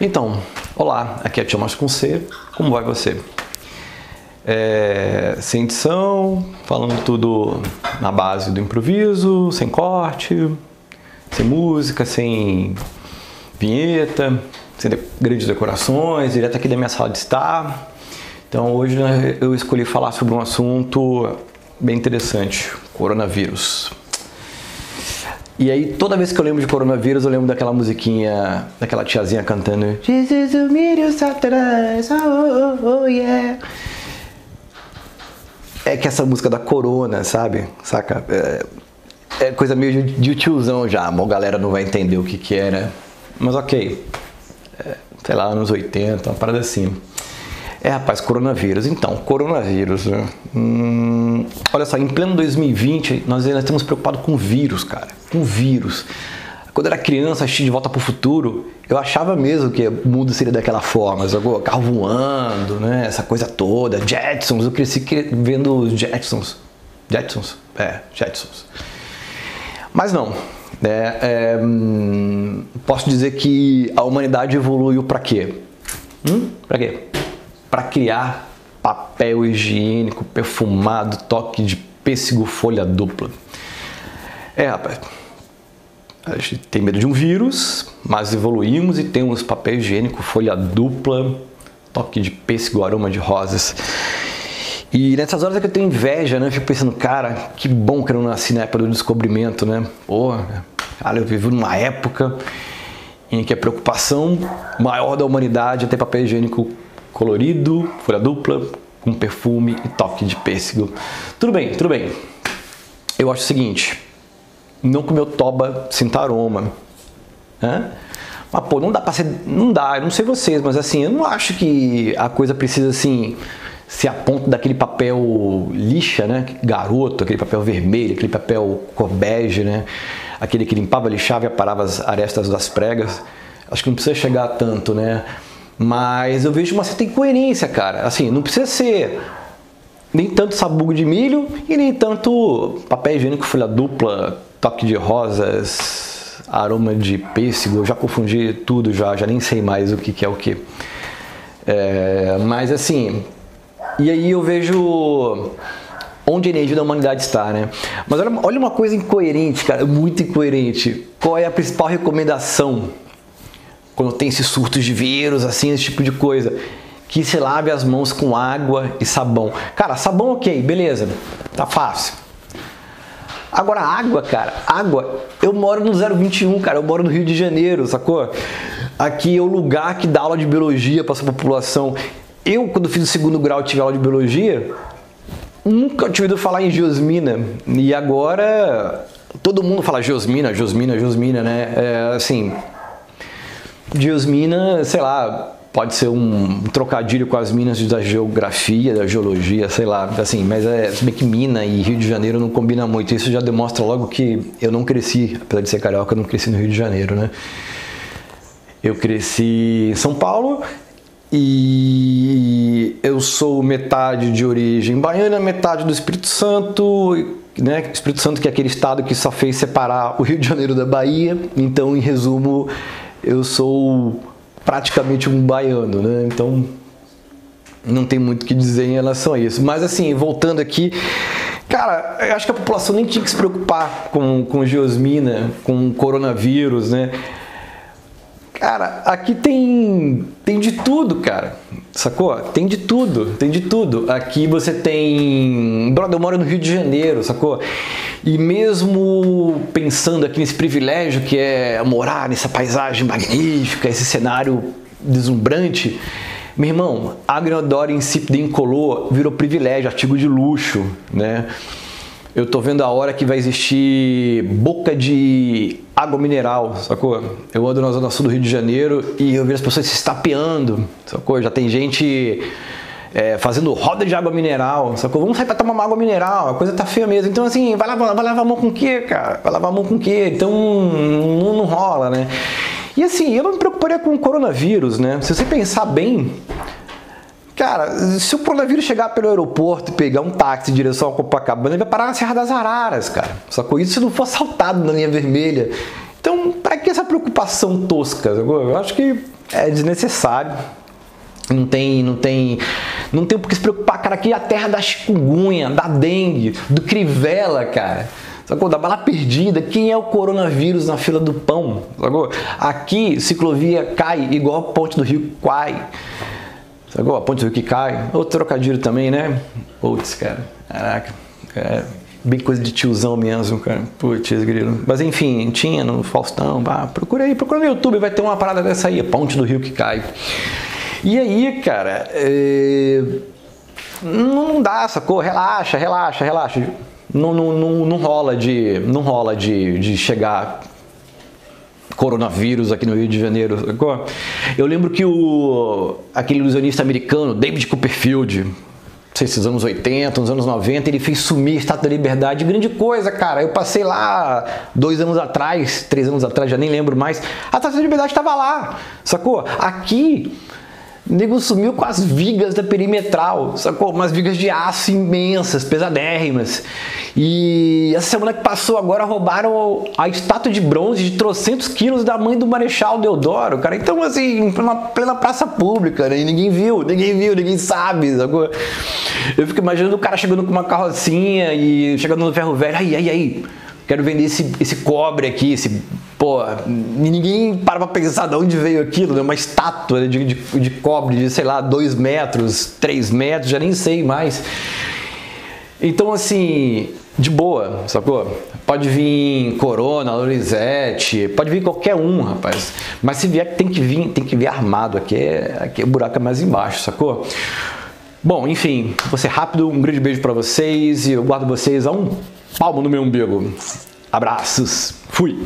Então, olá, aqui é Thomas com C, como vai você? É, sem edição, falando tudo na base do improviso, sem corte, sem música, sem vinheta, sem de, grandes decorações, direto aqui da minha sala de estar. Então hoje né, eu escolhi falar sobre um assunto bem interessante, coronavírus. E aí, toda vez que eu lembro de coronavírus, eu lembro daquela musiquinha, daquela tiazinha cantando Jesus, o milho Satanás, oh, oh, oh, yeah. É que essa música da corona, sabe? Saca? É, é coisa meio de, tiozão já, a galera não vai entender o que que era. Mas ok. É, sei lá, anos 80, uma parada assim. É, rapaz, coronavírus. Então, coronavírus, né? Hum, olha só, em pleno 2020, nós ainda estamos preocupados com vírus, cara. Com vírus. Quando eu era criança, assisti De Volta para o Futuro, eu achava mesmo que o mundo seria daquela forma. Carro voando, né? Essa coisa toda. Jetsons, eu cresci vendo os Jetsons. Jetsons? É, Jetsons. Mas não. É, é, hum, posso dizer que a humanidade evoluiu para quê? Hum? Para quê? Para criar papel higiênico perfumado, toque de pêssego, folha dupla. É, rapaz, a gente tem medo de um vírus, mas evoluímos e temos papel higiênico, folha dupla, toque de pêssego, aroma de rosas. E nessas horas é que eu tenho inveja, né? Eu fico pensando, cara, que bom que eu não nasci na época do descobrimento, né? Porra, cara, eu vivo numa época em que a preocupação maior da humanidade é ter papel higiênico colorido, folha dupla, com perfume e toque de pêssego. Tudo bem, tudo bem. Eu acho o seguinte, não comeu toba sinta aroma. Mas pô, não dá pra ser. Não dá, eu não sei vocês, mas assim, eu não acho que a coisa precisa assim ser a ponto daquele papel lixa, né? Garoto, aquele papel vermelho, aquele papel cor bege, né? Aquele que limpava, lixava e aparava as arestas das pregas. Acho que não precisa chegar tanto, né? Mas eu vejo uma certa incoerência, cara. Assim, não precisa ser nem tanto sabugo de milho e nem tanto papel higiênico folha dupla, toque de rosas, aroma de pêssego. Eu já confundi tudo, já, já nem sei mais o que, que é o que. É, mas assim, e aí eu vejo onde a energia da humanidade está, né? Mas olha, olha uma coisa incoerente, cara, muito incoerente. Qual é a principal recomendação quando tem esses surtos de vírus, assim, esse tipo de coisa, que se lave as mãos com água e sabão. Cara, sabão ok, beleza, tá fácil. Agora água, cara, água, eu moro no 021, cara, eu moro no Rio de Janeiro, sacou? Aqui é o lugar que dá aula de biologia para essa população. Eu, quando fiz o segundo grau, tive aula de biologia, nunca tinha ouvido falar em geosmina. E agora todo mundo fala geosmina, geosmina, geosmina, né? É, assim, Diosmina, sei lá, pode ser um trocadilho com as minas da geografia, da geologia, sei lá, assim, mas é, bem que mina e Rio de Janeiro não combina muito, isso já demonstra logo que eu não cresci, apesar de ser carioca, eu não cresci no Rio de Janeiro, né? Eu cresci em São Paulo e eu sou metade de origem baiana, metade do Espírito Santo, né? Espírito Santo que é aquele estado que só fez separar o Rio de Janeiro da Bahia, então em resumo eu sou praticamente um baiano, né? Então não tem muito o que dizer em relação a isso. Mas assim, voltando aqui, cara, eu acho que a população nem tinha que se preocupar com, com geosmina, com coronavírus, né? Cara, aqui tem tem de tudo, cara. Sacou? Tem de tudo, tem de tudo. Aqui você tem. Brother, eu moro no Rio de Janeiro, sacou? E mesmo pensando aqui nesse privilégio que é morar nessa paisagem magnífica, esse cenário deslumbrante, meu irmão, agriodoro insípido incolor virou privilégio, artigo de luxo, né? Eu tô vendo a hora que vai existir boca de água mineral, sacou? Eu ando na zona sul do Rio de Janeiro e eu vejo as pessoas se estapeando, sacou? Já tem gente é, fazendo roda de água mineral, sacou? Vamos sair pra tomar uma água mineral, a coisa tá feia mesmo. Então, assim, vai lavar, vai lavar a mão com o quê, cara? Vai lavar a mão com o quê? Então, não, não rola, né? E assim, eu não me preocuparia com o coronavírus, né? Se você pensar bem, Cara, se o coronavírus chegar pelo aeroporto e pegar um táxi em direção a Copacabana, ele vai parar na Serra das Araras, cara. Só com isso se não for assaltado na linha vermelha. Então, para que essa preocupação tosca? Eu acho que é desnecessário. Não tem, não tem, não tem por que se preocupar, cara. Aqui é a terra da chikungunya, da dengue, do crivela, cara. Sacou? Da bala perdida. Quem é o coronavírus na fila do pão? Sacou? Aqui, ciclovia cai igual a ponte do rio Quai. Sacou? A ponte do que cai. Outro trocadilho também, né? Putz, cara. Caraca. É bem coisa de tiozão mesmo, cara. Putz, grilo. Mas enfim, tinha no Faustão. Bah, procura aí, procura no YouTube, vai ter uma parada dessa aí. Ponte do rio que cai. E aí, cara, é... não dá, sacou? Relaxa, relaxa, relaxa. Não, não, não, não rola de, não rola de, de chegar coronavírus aqui no Rio de Janeiro. Sacou? Eu lembro que o aquele ilusionista americano, David Copperfield, sei se nos anos 80, nos anos 90, ele fez sumir a Estátua da Liberdade. Grande coisa, cara. Eu passei lá dois anos atrás, três anos atrás, já nem lembro mais. A Estátua da Liberdade estava lá, sacou? Aqui o nego sumiu com as vigas da perimetral, sacou? Umas vigas de aço imensas, pesadérrimas. E essa semana que passou agora roubaram a estátua de bronze de trocentos quilos da mãe do Marechal Deodoro, cara. Então, assim, na plena praça pública, né? E ninguém viu, ninguém viu, ninguém sabe, sacou? Eu fico imaginando o cara chegando com uma carrocinha e chegando no ferro velho, aí, aí, aí quero vender esse, esse cobre aqui, esse. Pô, ninguém para pra pensar de onde veio aquilo, né? Uma estátua de, de, de cobre de, sei lá, 2 metros, 3 metros, já nem sei mais. Então, assim, de boa, sacou? Pode vir Corona, Lorizete, pode vir qualquer um, rapaz. Mas se vier, tem que vir, tem que vir armado. Aqui é, aqui é o buraco é mais embaixo, sacou? Bom, enfim, vou ser rápido. Um grande beijo para vocês e eu guardo vocês a um palmo no meu umbigo. Abraços. Fui.